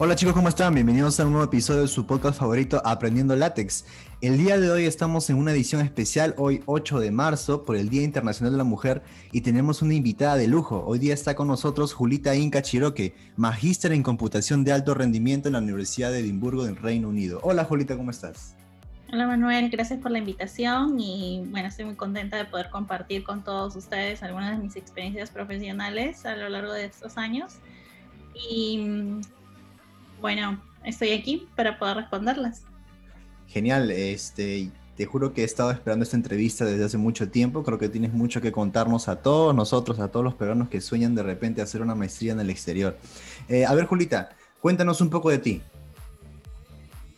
Hola chicos, ¿cómo están? Bienvenidos a un nuevo episodio de su podcast favorito Aprendiendo Látex. El día de hoy estamos en una edición especial, hoy 8 de marzo, por el Día Internacional de la Mujer, y tenemos una invitada de lujo. Hoy día está con nosotros Julita Inca Chiroque, magíster en computación de alto rendimiento en la Universidad de Edimburgo, en Reino Unido. Hola Julita, ¿cómo estás? Hola Manuel, gracias por la invitación y bueno, estoy muy contenta de poder compartir con todos ustedes algunas de mis experiencias profesionales a lo largo de estos años. Y bueno, estoy aquí para poder responderlas. Genial, este, te juro que he estado esperando esta entrevista desde hace mucho tiempo. Creo que tienes mucho que contarnos a todos nosotros, a todos los peruanos que sueñan de repente hacer una maestría en el exterior. Eh, a ver, Julita, cuéntanos un poco de ti.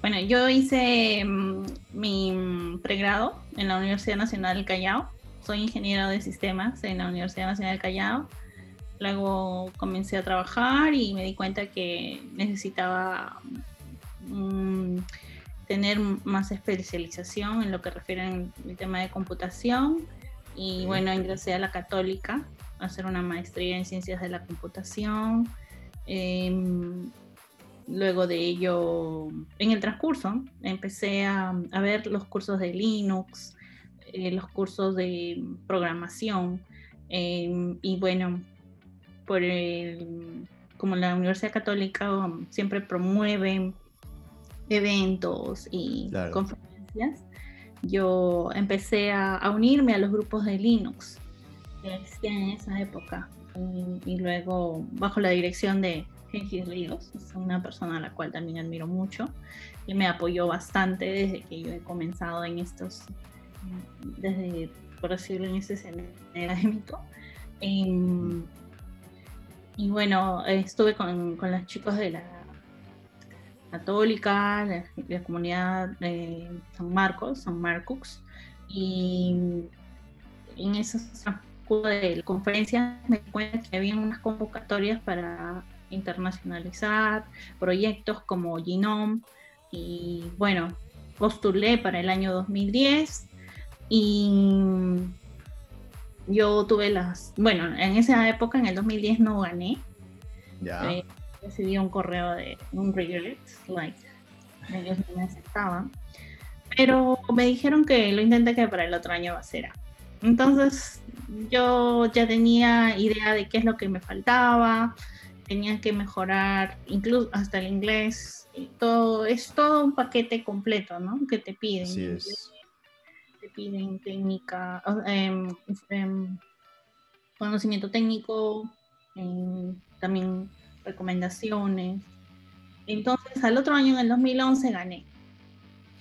Bueno, yo hice mm, mi pregrado en la Universidad Nacional del Callao. Soy ingeniero de sistemas en la Universidad Nacional del Callao. Luego comencé a trabajar y me di cuenta que necesitaba mm, tener más especialización en lo que refiere al tema de computación. Y bueno, ingresé a la católica a hacer una maestría en ciencias de la computación. Em, luego de ello, en el transcurso, empecé a, ver los cursos de Linux, eh, los cursos de programación. Em, y bueno, por el, como la Universidad Católica um, siempre promueve eventos y conferencias, yo empecé a, unirme a los grupos de Linux que existían en esa época. Y, luego, bajo la dirección de Gengis Ríos, es una persona a la cual también admiro mucho, y me apoyó bastante desde que yo he comenzado en estos, desde, por decirlo, en ese escenario académico. En, y bueno, estuve con, con los chicos de la católica, de la comunidad de San Marcos, San Marcos, y en esos de conferencias me cuenta que había unas convocatorias para internacionalizar proyectos como Genome. Y bueno, postulé para el año 2010 y yo tuve las, bueno, en esa época, en el 2010 no gané. Ya. Eh, recibí un correo de un regret, like, ellos no me aceptaban. Pero me dijeron que lo intenté que para el otro año va a ser. Entonces yo ya tenía idea de qué es lo que me faltaba, tenía que mejorar incluso hasta el inglés, y todo, es todo un paquete completo, ¿no? Que te piden. Sí es te piden técnica, em, em, conocimiento técnico, em, también recomendaciones. Entonces, al otro año, en el 2011, gané.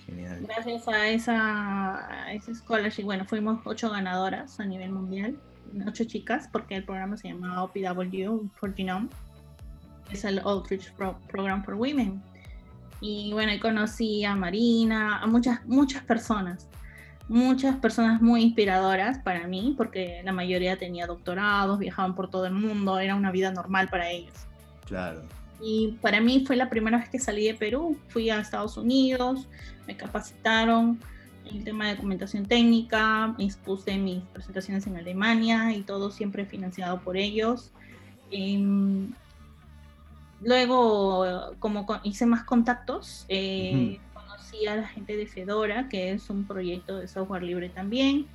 Genial. Gracias a esa, a esa scholarship, bueno, fuimos ocho ganadoras a nivel mundial, ocho chicas, porque el programa se llamaba OPW for Genome, es el Outreach Program for Women. Y bueno, conocí a Marina, a muchas, muchas personas muchas personas muy inspiradoras para mí, porque la mayoría tenía doctorados, viajaban por todo el mundo, era una vida normal para ellos. Claro. Y para mí fue la primera vez que salí de Perú, fui a Estados Unidos, me capacitaron en el tema de documentación técnica, expuse mis presentaciones en Alemania y todo siempre financiado por ellos. Em, luego, como hice más contactos, eh, a la gente de Fedora, que es un proyecto de software libre también.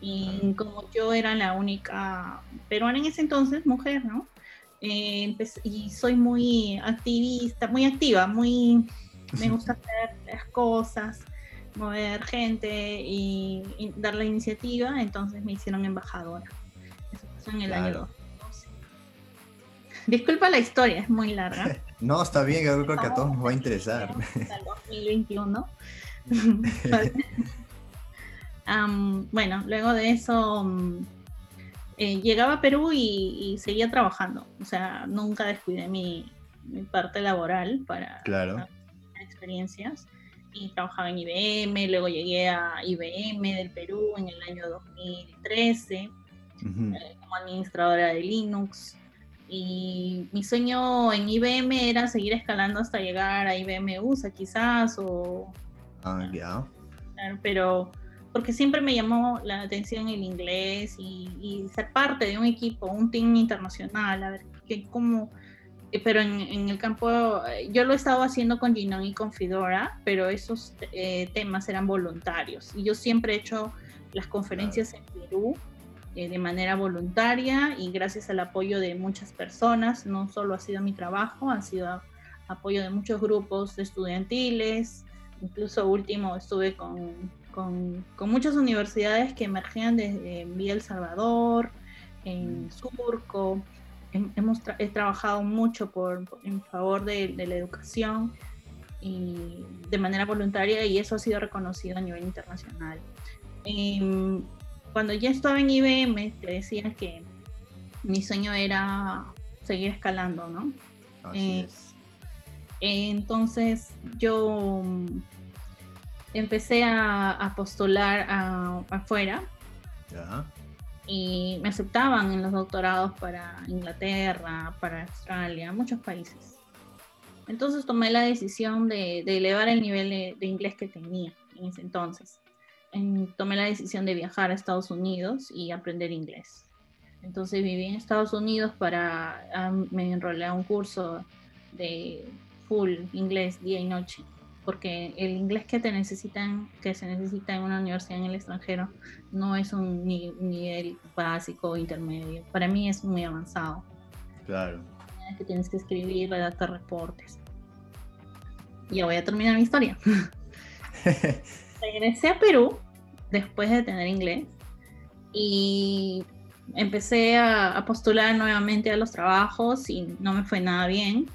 Y como yo era la única peruana en ese entonces, mujer, ¿no? Eh, y soy muy activista, muy activa, muy me gusta hacer las cosas, mover gente y, dar la iniciativa, entonces me hicieron embajadora. Eso pasó en el año 2012. Disculpa la historia, es muy larga. No, está bien, yo creo que a todos nos va a interesar. Hasta el 2021. bueno, luego de eso mm, eh, llegaba a Perú y, seguía trabajando. O sea, nunca descuidé mi, parte laboral para, claro. experiencias. Y trabajaba en IBM, luego llegué a IBM del Perú en el año 2013 eh, como administradora de Linux. Y mi sueño en IBM era seguir escalando hasta llegar a IBM USA quizás o... Ah, ya. Pero porque siempre me llamó la atención el inglés y, ser parte de un equipo, un team internacional, a ver qué, cómo, eh, pero en, el campo, yo lo he estado haciendo con Ginon y con Fedora, pero esos temas eran voluntarios. Y yo siempre he hecho las conferencias en Perú de manera voluntaria y gracias al apoyo de muchas personas. No solo ha sido mi trabajo, ha sido apoyo de muchos grupos estudiantiles. Incluso último estuve con, con, con muchas universidades que emergían desde Villa El Salvador, en mm. Surco. Hemos he trabajado mucho por, en favor de, de, la educación y de manera voluntaria y eso ha sido reconocido a nivel internacional. Em, cuando ya estaba en IBM, te decía que mi sueño era seguir escalando, ¿no? Eh, entonces yo empecé a, postular afuera y me aceptaban en los doctorados para Inglaterra, para Australia, muchos países. Entonces tomé la decisión de, elevar el nivel de, inglés que tenía en ese entonces. Tomé la decisión de viajar a Estados Unidos y aprender inglés. Entonces viví en Estados Unidos para, me enrolé a un curso de full inglés día y noche porque el inglés que te necesitan, que se necesita en una universidad en el extranjero, no es un nivel básico o intermedio. Para mí es muy avanzado. Claro. Que tienes que escribir, redactar reportes. Ya voy a terminar mi historia. Regresé a Perú después de tener inglés y empecé a postular nuevamente a los trabajos y no me fue nada bien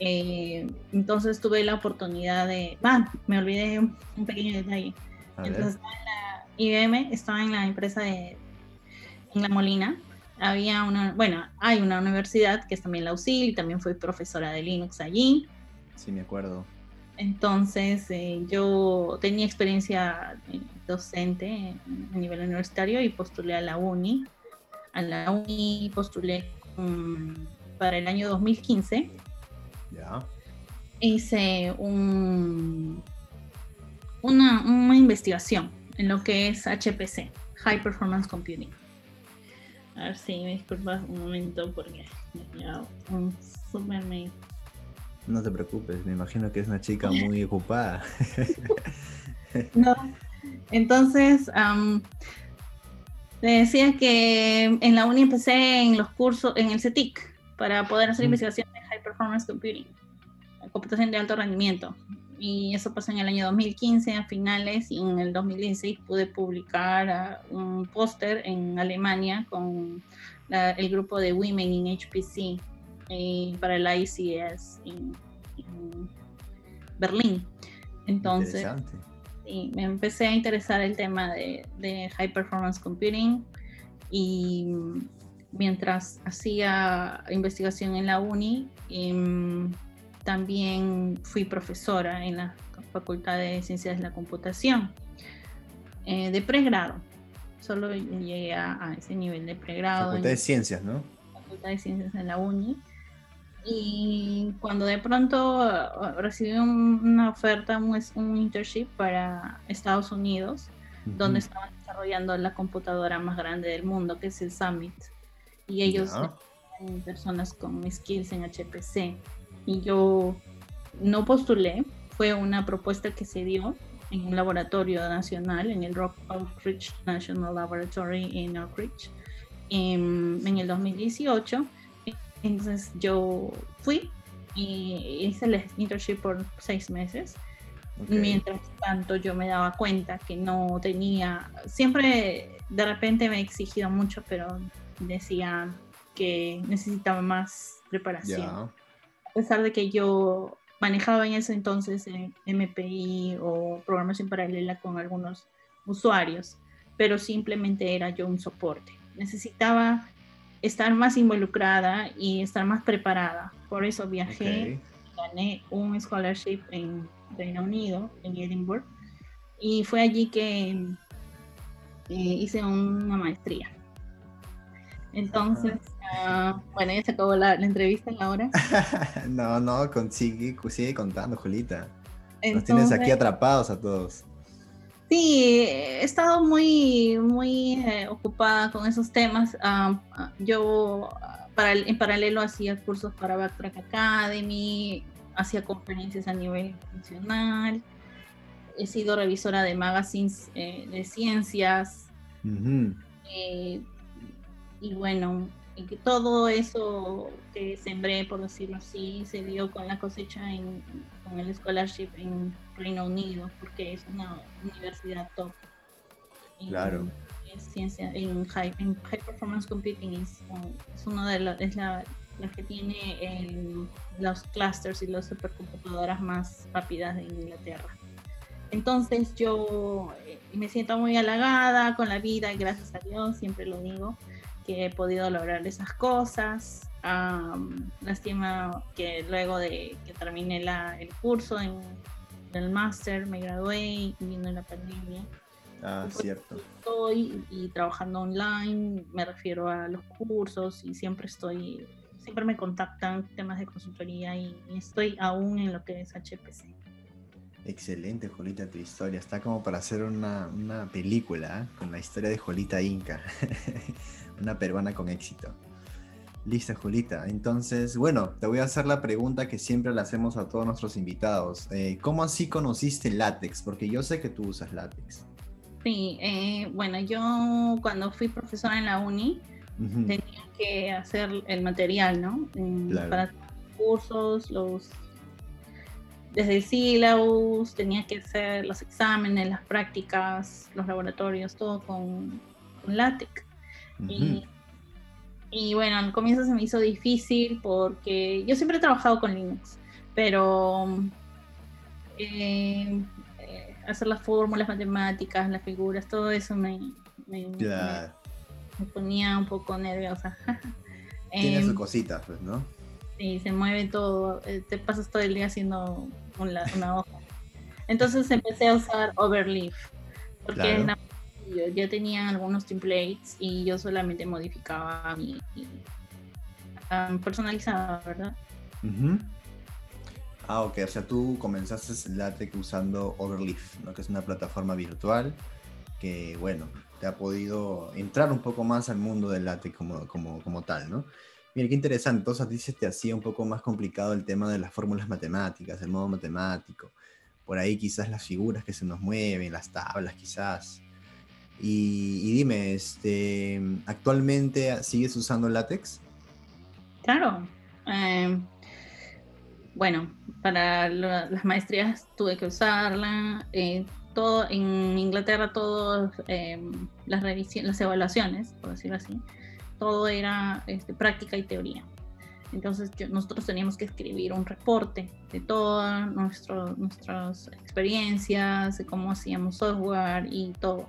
eh, entonces tuve la oportunidad de, ah, me olvidé un, pequeño detalle. entonces estaba en la IBM, estaba en la empresa de en La Molina. Había una, bueno, hay una universidad que es también la UCIL y también fui profesora de Linux allí. Sí, me acuerdo. Entonces eh, yo tenía experiencia eh, docente a nivel universitario y postulé a la UNI. A la UNI postulé para el año 2015 Hice un, una, una investigación en lo que es HPC, High Performance Computing. A ver si me disculpas un momento porque me he un super mail. No te preocupes, me imagino que es una chica muy ocupada. no, entonces te decía que en la uni empecé en los cursos, en el CETIC, para poder hacer investigación de High Performance Computing, computación de alto rendimiento. Y eso pasó en el año 2015 a finales y en el 2016 pude publicar ah, un póster en Alemania con el grupo de Women in HPC eh, para el ICS en, Berlín. Entonces, me empecé a interesar el tema de, de High Performance Computing y mientras hacía investigación en la uni, em, también fui profesora en la Facultad de Ciencias de la Computación eh, de pregrado. Solo llegué a, ese nivel de pregrado. Facultad de Ciencias, ¿no? Facultad de Ciencias en la uni. Y cuando de pronto uh, recibí una oferta, un, un internship para Estados Unidos, donde estaban desarrollando la computadora más grande del mundo, que es el Summit y ellos son personas con skills en HPC. Y yo no postulé, fue una propuesta que se dio en un laboratorio nacional, en el Rock Oak Ridge National Laboratory en Oak Ridge, en, el 2018. Entonces yo fui y hice el internship por seis meses. Mientras tanto yo me daba cuenta que no tenía, siempre de repente me he exigido mucho, pero decía que necesitaba más preparación. A pesar de que yo manejaba en ese entonces MPI o programación paralela con algunos usuarios, pero simplemente era yo un soporte. Necesitaba estar más involucrada y estar más preparada. Por eso viajé, gané un scholarship en Reino Unido, en Edinburgh, y fue allí que eh, hice una maestría. Entonces, uh, bueno, ya se acabó la, entrevista en la hora. no, no, con, sigue, contando, Julita. Nos tienes aquí atrapados a todos. Sí, he estado muy, muy eh, ocupada con esos temas. yo en paralelo hacía cursos para Backtrack Academy, hacía conferencias a nivel internacional, he sido revisora de magazines eh, de ciencias. Eh, y bueno, todo eso que sembré, por decirlo así, se dio con la cosecha en, con el scholarship en Reino Unido, porque es una universidad top. Claro. En, ciencia, en high, performance computing es, uno de los, es la, la que tiene los clusters y las supercomputadoras más rápidas de Inglaterra. Entonces yo eh, me siento muy halagada con la vida y gracias a Dios, siempre lo digo, que he podido lograr esas cosas. lástima que luego de que terminé la, el curso en, el máster me gradué y vino la pandemia. Ah, cierto. Estoy y trabajando online, me refiero a los cursos y siempre estoy, siempre me contactan temas de consultoría y estoy aún en lo que es HPC. Excelente, Jolita, tu historia. Está como para hacer una, película ¿eh? con la historia de Jolita Inca. una peruana con éxito. Lista, Jolita. Entonces, bueno, te voy a hacer la pregunta que siempre le hacemos a todos nuestros invitados. Eh, ¿Cómo así conociste látex? Porque yo sé que tú usas látex. Sí, eh, bueno, yo cuando fui profesora en la uni tenía que hacer el material, ¿no? Claro. Para cursos, los desde el syllabus, tenía que hacer los exámenes, las prácticas, los laboratorios, todo con, con LaTeX. y, bueno, al comienzo se me hizo difícil porque yo siempre he trabajado con Linux, pero eh, eh, hacer las fórmulas matemáticas, las figuras, todo eso me, me, ponía un poco nerviosa. Tiene sus em, cositas, pues, ¿no? Sí, se mueve todo. Eh, te pasas todo el día haciendo una, hoja. Entonces empecé a usar Overleaf. Porque ya tenía algunos templates y yo solamente modificaba mi. personalizada, ¿verdad? Ah, ok. O sea, tú comenzaste LaTeX usando Overleaf, ¿no? que es una plataforma virtual que, bueno, te ha podido entrar un poco más al mundo del LaTeX como, como, como tal, ¿no? Mira, qué interesante. Entonces a ti se te hacía un poco más complicado el tema de las fórmulas matemáticas, el modo matemático. Por ahí quizás las figuras que se nos mueven, las tablas quizás. Y, dime, este, ¿actualmente sigues usando látex? Claro. Em, bueno, para las maestrías tuve que usarla. Eh, todo, en Inglaterra, todas em, las, las evaluaciones, por decirlo así, todo era este, práctica y teoría. Entonces nosotros teníamos que escribir un reporte de todas nuestras experiencias, de cómo hacíamos software y todo.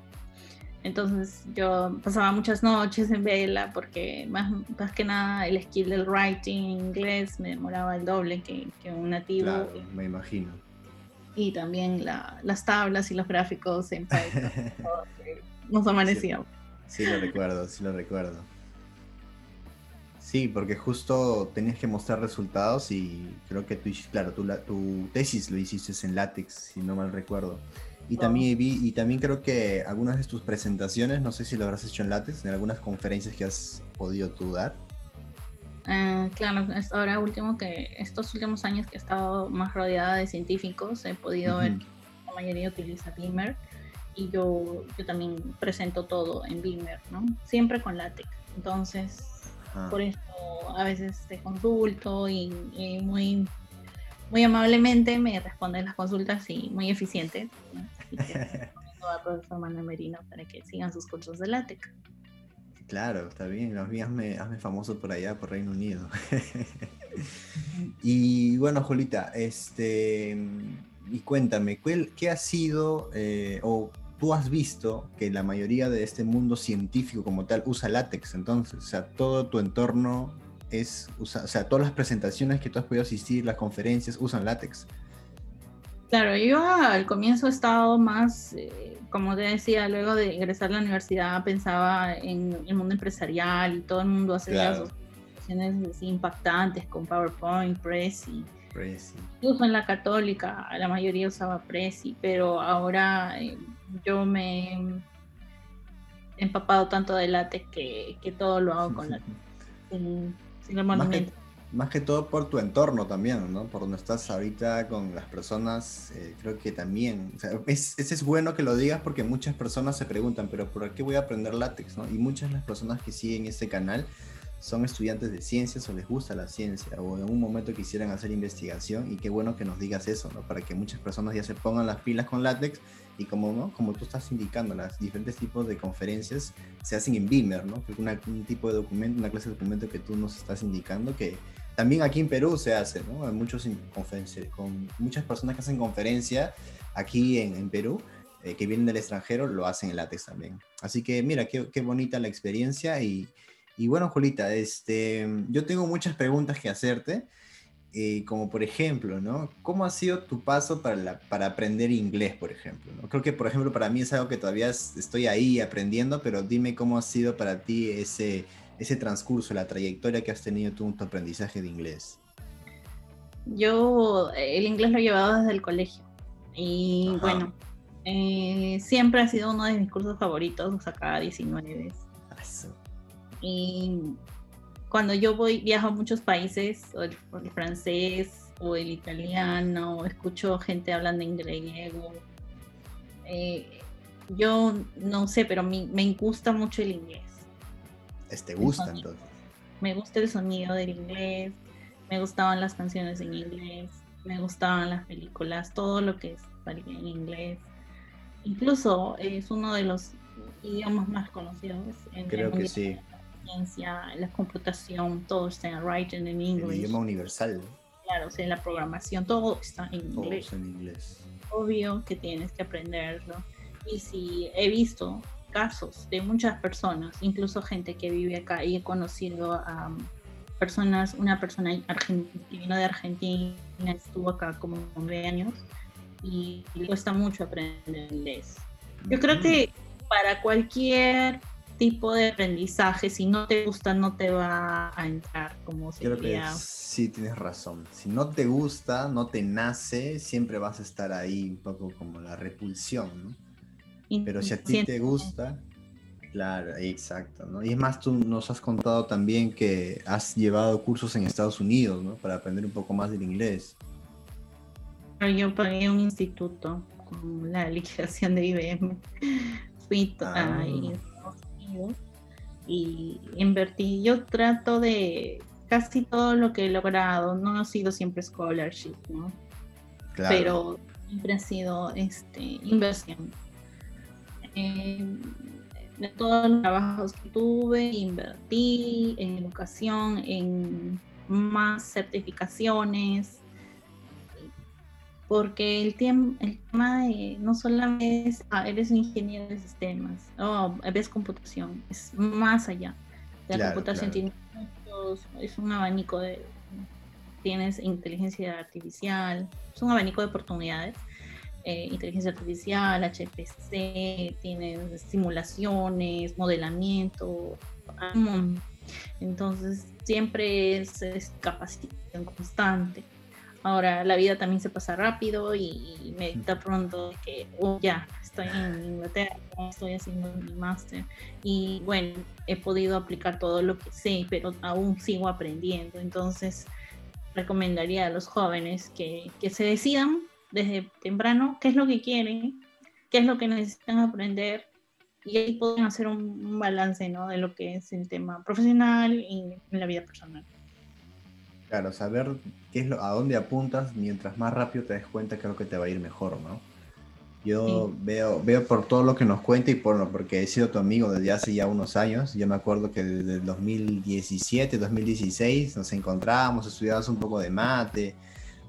Entonces yo pasaba muchas noches en vela porque más, más que nada el skill del writing en inglés me demoraba el doble que, que un nativo. Claro, me imagino. Y también las tablas y los gráficos en Python. nos amanecíamos. sí, lo recuerdo, sí lo recuerdo. Sí, porque justo tenías que mostrar resultados y creo que tú, claro, tu, tu tesis lo hiciste en látex, si no mal recuerdo. Y también vi, y también creo que algunas de tus presentaciones, no sé si lo habrás hecho en látex, en algunas conferencias que has podido tú dar. Ah, claro, ahora último que estos últimos años que he estado más rodeada de científicos, he podido ver que la mayoría utiliza Beamer y yo, yo también presento todo en Beamer, ¿no? Siempre con látex. Entonces, por eso a veces te consulto y, muy, muy amablemente me responden las consultas y muy eficiente. Así que a profesor Manuel Merino para que sigan sus cursos de látex. Claro, está bien. Hazme, hazme famoso por allá, por Reino Unido. y bueno, Jolita, este, y cuéntame, ¿qué ha sido eh, o tú has visto que la mayoría de este mundo científico como tal usa látex, entonces, o sea, todo tu entorno es, o sea, todas las presentaciones que tú has podido asistir, las conferencias, usan látex. Claro, yo al comienzo he estado más, eh, como te decía, luego de ingresar a la universidad pensaba en el mundo empresarial y todo el mundo hace las presentaciones impactantes con PowerPoint, Prezi. Prezi. Incluso en la católica la mayoría usaba Prezi, pero ahora eh, yo me he empapado tanto de látex que, todo lo hago con látex. más que, todo por tu entorno también, ¿no? Por donde estás ahorita con las personas, eh, creo que también, o sea, es, es, bueno que lo digas porque muchas personas se preguntan, pero ¿por qué voy a aprender látex, no? Y muchas de las personas que siguen este canal son estudiantes de ciencias o les gusta la ciencia o en un momento quisieran hacer investigación y qué bueno que nos digas eso, ¿no? Para que muchas personas ya se pongan las pilas con látex y como, ¿no? Como tú estás indicando, las diferentes tipos de conferencias se hacen en Beamer, ¿no? Una, un tipo de documento, una clase de documento que tú nos estás indicando que también aquí en Perú se hace, ¿no? Hay muchos con muchas personas que hacen conferencia aquí en, en Perú. Eh, que vienen del extranjero lo hacen en látex también. Así que mira, qué, qué bonita la experiencia y, y bueno, Julita, este, yo tengo muchas preguntas que hacerte, eh, como por ejemplo, ¿no? ¿Cómo ha sido tu paso para, para aprender inglés, por ejemplo? ¿no? Creo que, por ejemplo, para mí es algo que todavía estoy ahí aprendiendo, pero dime cómo ha sido para ti ese, ese transcurso, la trayectoria que has tenido tú en tu aprendizaje de inglés. Yo el inglés lo he llevado desde el colegio y bueno, eh, siempre ha sido uno de mis cursos favoritos, sacaba 19. Y cuando yo voy, viajo a muchos países, o el, francés, o el italiano, escucho gente hablando inglés, eh, yo no sé, pero me, me gusta mucho el inglés. ¿Te gusta entonces? Me gusta el sonido del inglés, me gustaban las canciones en inglés, me gustaban las películas, todo lo que salía en inglés. Incluso es uno de los idiomas más conocidos. En Creo que sí la computación, todo está en writing en inglés. El idioma universal. Claro, o sea, la programación, todo está en todo inglés. en inglés. Obvio que tienes que aprenderlo. Y si he visto casos de muchas personas, incluso gente que vive acá, y he conocido a personas, una persona que vino de Argentina, estuvo acá como nueve años, y le cuesta mucho aprender inglés. Yo creo que para cualquier tipo de aprendizaje, si no te gusta, no te va a entrar como Creo que sí, tienes razón. Si no te gusta, no te nace, siempre vas a estar ahí un poco como la repulsión, ¿no? Pero si a ti te gusta, claro, exacto, ¿no? Y es más, tú nos has contado también que has llevado cursos en Estados Unidos, ¿no? Para aprender un poco más del inglés. Yo pagué un instituto con la liquidación de IBM. Fui ah. ahí y invertí. Yo trato de casi todo lo que he logrado, no ha sido siempre scholarship, ¿no? Pero siempre ha sido este, inversión. de todos los trabajos que tuve, invertí en educación, en más certificaciones, porque el, el tema no solamente es, ah, eres un ingeniero de sistemas, o ves computación, es más allá. La computación tiene muchos, es un abanico de, tienes inteligencia artificial, es un abanico de oportunidades. Eh, inteligencia artificial, HPC, tienes simulaciones, modelamiento, entonces siempre es, es capacitación constante. Ahora la vida también se pasa rápido y me da pronto que oh, ya estoy en Inglaterra, estoy haciendo mi máster y bueno, he podido aplicar todo lo que sé, pero aún sigo aprendiendo. Entonces recomendaría a los jóvenes que, que se decidan desde temprano qué es lo que quieren, qué es lo que necesitan aprender y ahí pueden hacer un, balance ¿no? de lo que es el tema profesional y la vida personal. Claro, saber qué es lo, a dónde apuntas mientras más rápido te des cuenta que es lo que te va a ir mejor, ¿no? Yo veo, veo por todo lo que nos cuenta y por porque he sido tu amigo desde hace ya unos años. Yo me acuerdo que desde el 2017, 2016 nos encontrábamos, estudiabas un poco de mate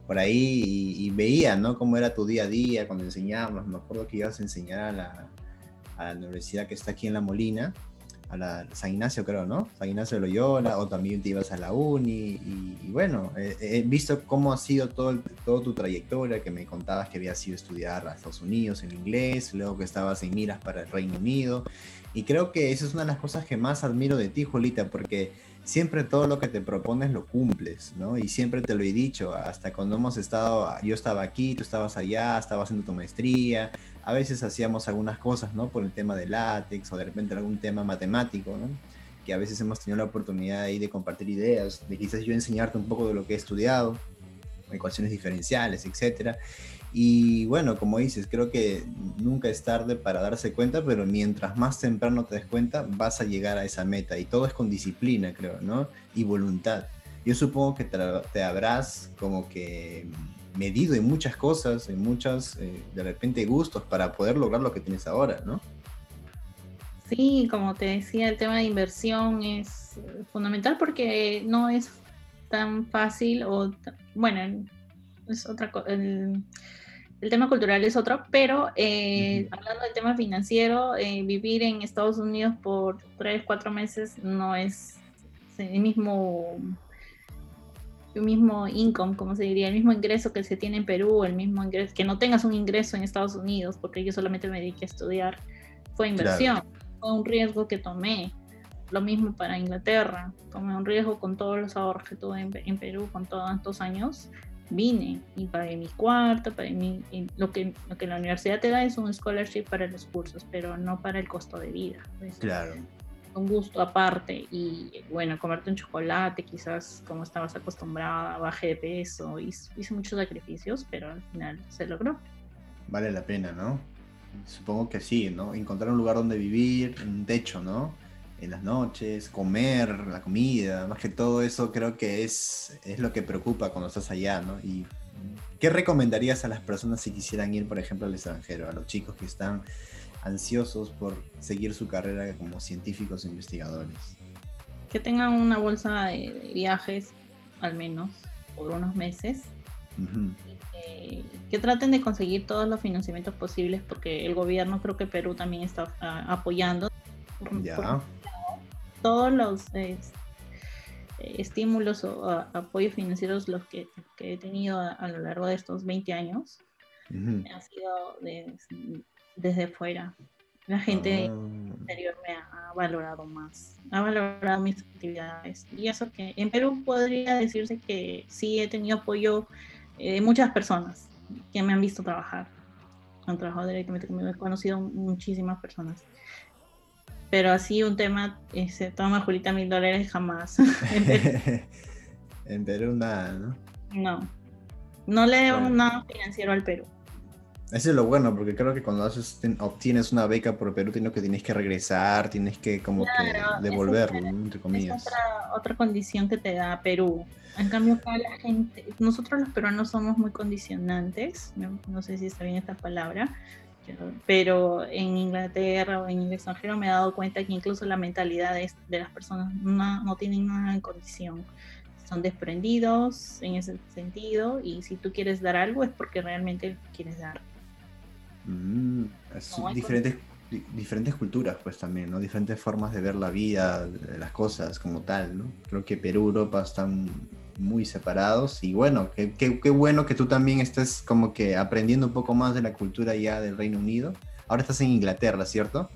por ahí y, veía, ¿no? Cómo era tu día a día cuando enseñábamos. Me acuerdo que ibas a enseñar a la, a la universidad que está aquí en La Molina a la San Ignacio, creo, ¿no? San Ignacio de Loyola, o también te ibas a la uni, y, bueno, he visto cómo ha sido todo, todo tu trayectoria, que me contabas que habías ido a estudiar a Estados Unidos en inglés, luego que estabas en miras para el Reino Unido, y creo que esa es una de las cosas que más admiro de ti, Jolita, porque siempre todo lo que te propones lo cumples, ¿no? Y siempre te lo he dicho, hasta cuando hemos estado, yo estaba aquí, tú estabas allá, estabas haciendo tu maestría, a veces hacíamos algunas cosas, ¿no? Por el tema de látex o de repente algún tema matemático, ¿no? que a veces hemos tenido la oportunidad ahí de compartir ideas, de quizás yo enseñarte un poco de lo que he estudiado, ecuaciones diferenciales, etcétera. Y bueno, como dices, creo que nunca es tarde para darse cuenta, pero mientras más temprano te des cuenta, vas a llegar a esa meta. Y todo es con disciplina, creo, ¿no? Y voluntad. Yo supongo que te, habrás como que medido en muchas cosas, en muchas, eh, de repente, gustos para poder lograr lo que tienes ahora, ¿no? Sí, como te decía, el tema de inversión es fundamental porque no es tan fácil o, bueno, es otra cosa. El, tema cultural es otro, pero eh, hablando del tema financiero, eh, vivir en Estados Unidos por tres, cuatro meses no es el mismo el mismo income, como se diría, el mismo ingreso que se tiene en Perú, el mismo ingreso, que no tengas un ingreso en Estados Unidos, porque yo solamente me dediqué a estudiar, fue inversión, fue un riesgo que tomé. Lo mismo para Inglaterra, tomé un riesgo con todos los ahorros que tuve en, Perú con todos estos años, vine y pagué mi cuarto, pagué mi, lo, que, lo que la universidad te da es un scholarship para los cursos, pero no para el costo de vida. Claro un gusto aparte y bueno, comerte un chocolate, quizás como estabas acostumbrada, bajé de peso, hice, hice muchos sacrificios, pero al final se logró. Vale la pena, ¿no? Supongo que sí, ¿no? Encontrar un lugar donde vivir, un techo, ¿no? En las noches, comer, la comida, más que todo eso creo que es, es lo que preocupa cuando estás allá, ¿no? Y ¿qué recomendarías a las personas si quisieran ir, por ejemplo, al extranjero, a los chicos que están ansiosos por seguir su carrera como científicos e investigadores. Que tengan una bolsa de viajes, al menos, por unos meses. que, traten de conseguir todos los financiamientos posibles, porque el gobierno, creo que Perú también está ah, apoyando. Ya. todos los estímulos o apoyos financieros los que, he tenido a, lo largo de estos 20 años han sido de, desde fuera. La gente interior ah. me ha valorado más, ha valorado mis actividades. Y eso que en Perú podría decirse que sí he tenido apoyo eh, de muchas personas que me han visto trabajar. Han trabajado directamente conmigo, he conocido muchísimas personas. Pero así un tema, se toma Julita mil dólares jamás. en, Perú. nada, ¿no? No. No le debo nada financiero al Perú. Eso es lo bueno, porque creo que cuando haces, obtienes una beca por Perú, tienes que, tienes que regresar, tienes que como que devolverlo, entre comillas. Es otra, otra, condición que te da Perú. En cambio, acá la gente, nosotros los peruanos somos muy condicionantes, no, sé si está bien esta palabra, pero en Inglaterra o en el extranjero me he dado cuenta que incluso la mentalidad de, de las personas no, no tienen nada en condición son desprendidos en ese sentido y si tú quieres dar algo es porque realmente quieres dar. Mm, diferentes, diferentes culturas, pues también, ¿no? Diferentes formas de ver la vida, las cosas como tal, ¿no? Creo que Perú, Europa están muy separados y bueno, qué, qué, bueno que tú también estés como que aprendiendo un poco más de la cultura ya del Reino Unido. Ahora estás en Inglaterra, ¿cierto?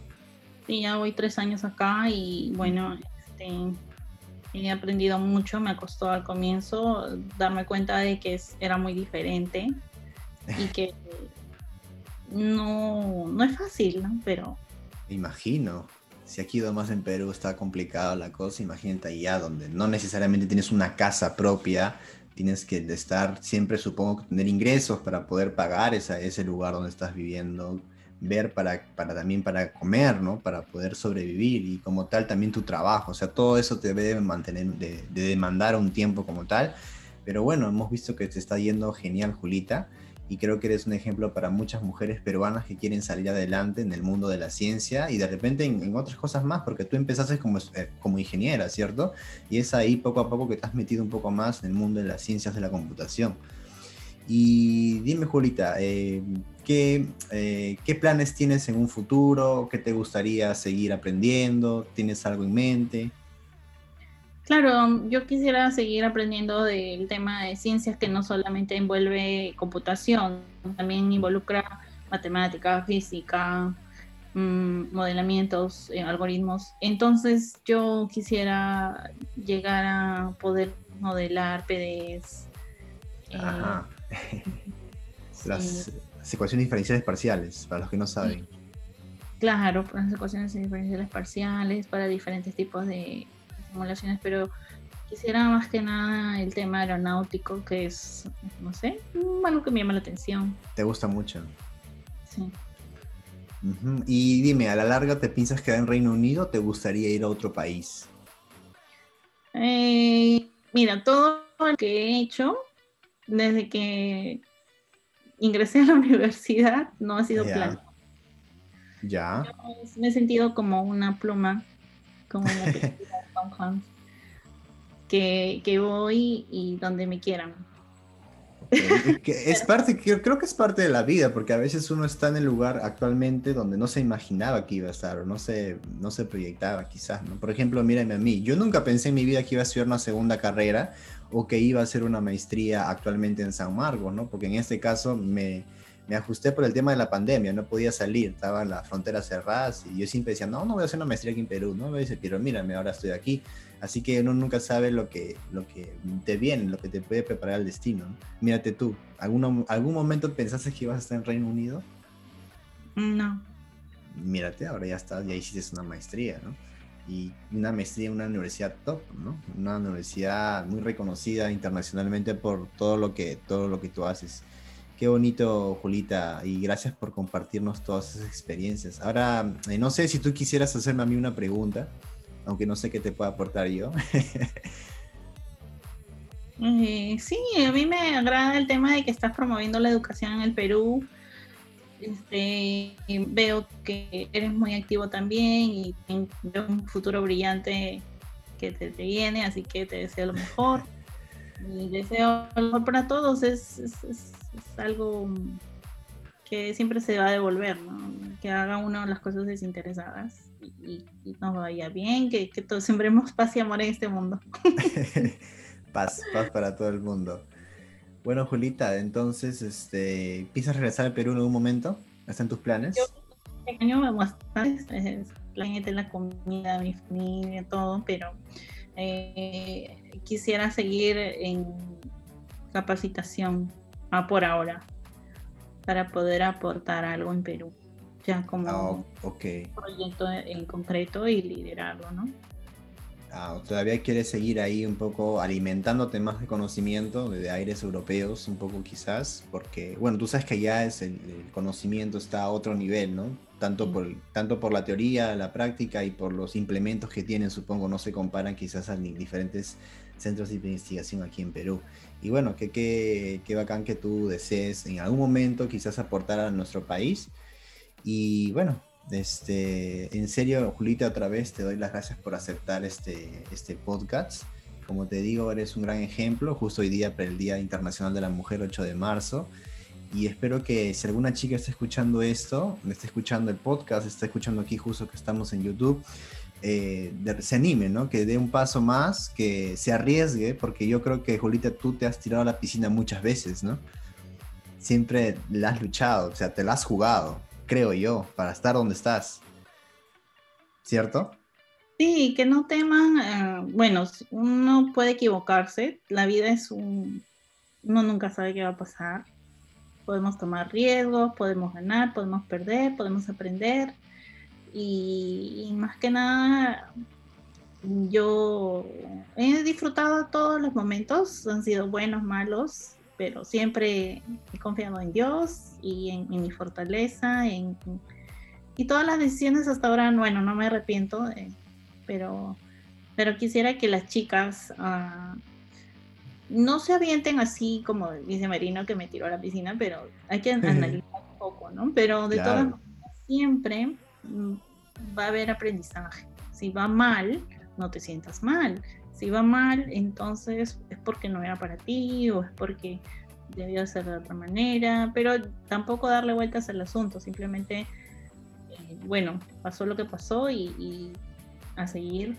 Sí, ya voy tres años acá y bueno, este, he aprendido mucho, me costó al comienzo darme cuenta de que era muy diferente y que no, no es fácil, ¿no? Pero... Imagino. Si aquí más en Perú está complicada la cosa, imagínate allá donde no necesariamente tienes una casa propia, tienes que estar siempre, supongo, tener ingresos para poder pagar ese lugar donde estás viviendo, ver para, para también para comer, ¿no? Para poder sobrevivir y como tal también tu trabajo, o sea, todo eso te debe mantener, de, de demandar un tiempo como tal, pero bueno, hemos visto que te está yendo genial, Julita y creo que eres un ejemplo para muchas mujeres peruanas que quieren salir adelante en el mundo de la ciencia y de repente en, otras cosas más, porque tú empezaste como, eh, como ingeniera, ¿cierto? Y es ahí poco a poco que te has metido un poco más en el mundo de las ciencias de la computación. Y dime, Julita, eh, ¿qué, eh, ¿qué planes tienes en un futuro? ¿Qué te gustaría seguir aprendiendo? ¿Tienes algo en mente? Claro, yo quisiera seguir aprendiendo del tema de ciencias que no solamente envuelve computación, también involucra matemática, física, mm, modelamientos, eh, algoritmos. Entonces yo quisiera llegar a poder modelar PDs. Eh, Las ecuaciones diferenciales parciales, para los que no saben. claro, para las ecuaciones diferenciales parciales, para diferentes tipos de simulaciones, pero quisiera más que nada el tema aeronáutico, que es, no sé, algo que me llama la atención. ¿Te gusta mucho? Sí. Y dime, ¿a la larga te piensas quedar en Reino Unido o te gustaría ir a otro país? Eh, mira, todo lo que he hecho desde que ingresé a la universidad no ha sido plano. Ya. me he sentido como una pluma, como una película que, que voy y donde me quieran. es parte, creo que es parte de la vida, porque a veces uno está en el lugar actualmente donde no se imaginaba que iba a estar, o no se, no se proyectaba quizás, ¿no? Por ejemplo, mírame a mí, yo nunca pensé en mi vida que iba a estudiar una segunda carrera o que iba a hacer una maestría actualmente en San Marcos, ¿no? Porque en este caso me, me ajusté por el tema de la pandemia, no podía salir, estaban las fronteras cerradas y yo siempre decía, no, no voy a hacer una maestría aquí en Perú, ¿no? Me dice, pero mírame, ahora estoy aquí. Así que uno nunca sabe lo que, lo que te viene, lo que te puede preparar el destino. Mírate tú, ¿algún, ¿algún momento pensaste que ibas a estar en Reino Unido? No. Mírate, ahora ya estás, ya hiciste una maestría, ¿no? Y una maestría en una universidad top, ¿no? Una universidad muy reconocida internacionalmente por todo lo que, todo lo que tú haces. Qué bonito, Julita, y gracias por compartirnos todas esas experiencias. Ahora, eh, no sé si tú quisieras hacerme a mí una pregunta aunque no sé qué te pueda aportar yo. Eh, sí, a mí me agrada el tema de que estás promoviendo la educación en el Perú. Este, veo que eres muy activo también y veo un futuro brillante que te, viene, así que te deseo lo mejor. Y deseo lo mejor para todos, es, es, algo que siempre se va a devolver, ¿no? que haga uno las cosas desinteresadas y, nos vaya bien, que, que todos sembremos paz y amor en este mundo. paz, paz para todo el mundo. Bueno, Julita, entonces, este, ¿piensas regresar al Perú en algún momento? ¿Están tus planes? Yo este año me bastante, planete la comida, mi familia, todo, pero eh, quisiera seguir en capacitación ah, por ahora para poder aportar algo en Perú ya como un proyecto en concreto y liderarlo, ¿no? Ah, todavía quieres seguir ahí un poco alimentándote más de conocimiento de aires europeos, un poco quizás, porque, bueno, tú sabes que ya es el, conocimiento está a otro nivel, ¿no? Tanto, por, tanto por la teoría, la práctica y por los implementos que tienen, supongo, no se comparan quizás a diferentes centros de investigación aquí en Perú. Y bueno, qué que, que bacán que tú desees en algún momento quizás aportar a nuestro país y bueno, este, en serio, Julita, otra vez te doy las gracias por aceptar este, este podcast. Como te digo, eres un gran ejemplo, justo hoy día para el Día Internacional de la Mujer, 8 de marzo. Y espero que si alguna chica está escuchando esto, me está escuchando el podcast, está escuchando aquí justo que estamos en YouTube, eh, se anime, ¿no? Que dé un paso más, que se arriesgue, porque yo creo que, Julita, tú te has tirado a la piscina muchas veces, ¿no? Siempre la has luchado, o sea, te la has jugado creo yo, para estar donde estás. ¿Cierto? Sí, que no teman, eh, bueno, uno puede equivocarse, la vida es un, uno nunca sabe qué va a pasar, podemos tomar riesgos, podemos ganar, podemos perder, podemos aprender y, y más que nada yo he disfrutado todos los momentos, han sido buenos, malos, pero siempre he confiado en Dios y en, mi fortaleza, en, y todas las decisiones hasta ahora, bueno, no me arrepiento, eh, pero, pero quisiera que las chicas uh, no se avienten así como dice Marino que me tiró a la piscina, pero hay que analizar un poco, ¿no? Pero de todas maneras, siempre mm, va a haber aprendizaje. Si va mal, no te sientas mal. Si va mal, entonces es porque no era para ti o es porque debió ser de otra manera, pero tampoco darle vueltas al asunto, simplemente, eh, bueno, pasó lo que pasó y, a seguir.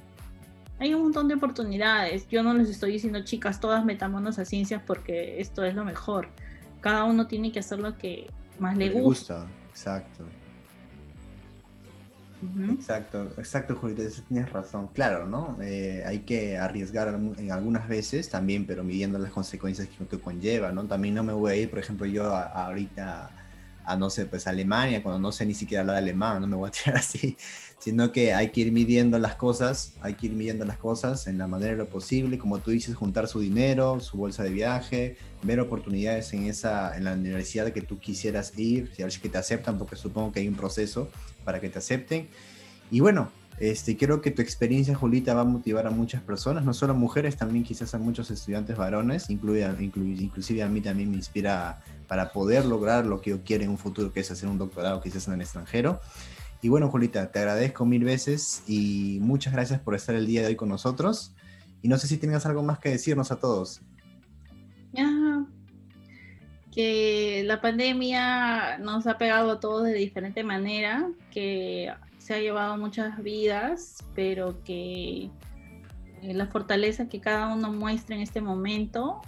Hay un montón de oportunidades. Yo no les estoy diciendo, chicas, todas metámonos a ciencias porque esto es lo mejor. Cada uno tiene que hacer lo que más le, gusta. Exacto. Exacto, exacto, Julita, tienes razón. Claro, ¿no? Eh, hay que arriesgar en algunas veces también, pero midiendo las consecuencias que, conlleva, ¿no? También no me voy a ir, por ejemplo, yo ahorita a no sé, pues Alemania, cuando no sé ni siquiera hablar alemán, no me voy a tirar así, sino que hay que ir midiendo las cosas, hay que ir midiendo las cosas en la manera de lo posible, como tú dices, juntar su dinero, su bolsa de viaje, ver oportunidades en esa, en la universidad que tú quisieras ir, si a si que te aceptan, porque supongo que hay un proceso para que te acepten. Y bueno, este, creo que tu experiencia, Julita, va a motivar a muchas personas, no solo mujeres, también quizás a muchos estudiantes varones, incluida, inclusive a mí también me inspira para poder lograr lo que yo quiero en un futuro, que es hacer un doctorado quizás en el extranjero. Y bueno, Julita, te agradezco mil veces y muchas gracias por estar el día de hoy con nosotros. Y no sé si tengas algo más que decirnos a todos. que la pandemia nos ha pegado a todos de diferente manera, que se ha llevado muchas vidas, pero que eh, la fortaleza que cada uno muestra en este momento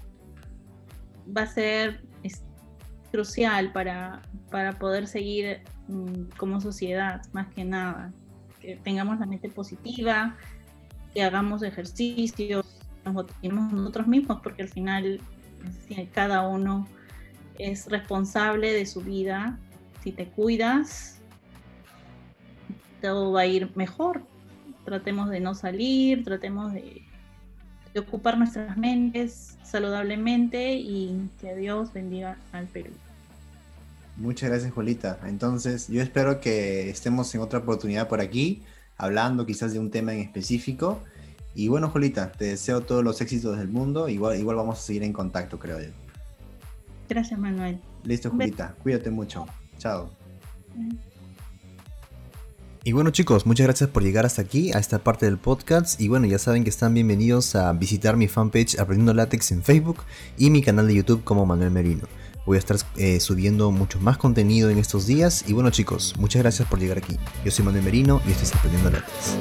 va a ser crucial para, para poder seguir mm, como sociedad, más que nada. Que tengamos la mente positiva, que hagamos ejercicios, nos motivemos nosotros mismos, porque al final cada uno es responsable de su vida. Si te cuidas, todo va a ir mejor. Tratemos de no salir, tratemos de, ocupar nuestras mentes saludablemente y que Dios bendiga al Perú. Muchas gracias, Juelita. Entonces, yo espero que estemos en otra oportunidad por aquí, hablando quizás de un tema en específico. Y bueno, Julita, te deseo todos los éxitos del mundo. Igual, igual vamos a seguir en contacto, creo yo. Gracias, Manuel. Listo, Julita. Cuídate mucho. Chao. Y bueno chicos, muchas gracias por llegar hasta aquí, a esta parte del podcast. Y bueno, ya saben que están bienvenidos a visitar mi fanpage Aprendiendo Látex en Facebook y mi canal de YouTube como Manuel Merino. Voy a estar eh, subiendo mucho más contenido en estos días. Y bueno chicos, muchas gracias por llegar aquí. Yo soy Manuel Merino y esto es Aprendiendo Látex.